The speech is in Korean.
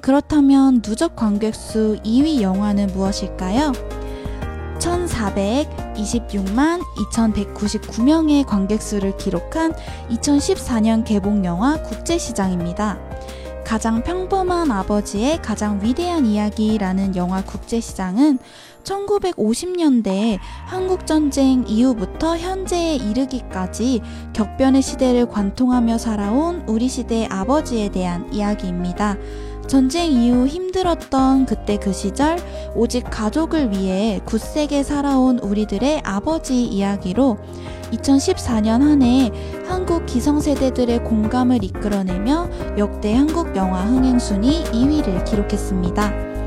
그렇다면 누적 관객 수 2위 영화는 무엇일까요? 1426만 2199명의 관객 수를 기록한 2014년 개봉 영화 국제시장입니다. 가장 평범한 아버지의 가장 위대한 이야기라는 영화 국제시장은 1950년대 한국전쟁 이후부터 현재에 이르기까지 격변의 시대를 관통하며 살아온 우리 시대의 아버지에 대한 이야기입니다. 전쟁 이후 힘들었던 그때 그 시절 오직 가족을 위해 굳세게 살아온 우리들의 아버지 이야기로 2014년 한 해 한국 기성세대들의 공감을 이끌어내며 역대 한국 영화 흥행순위 2위를 기록했습니다.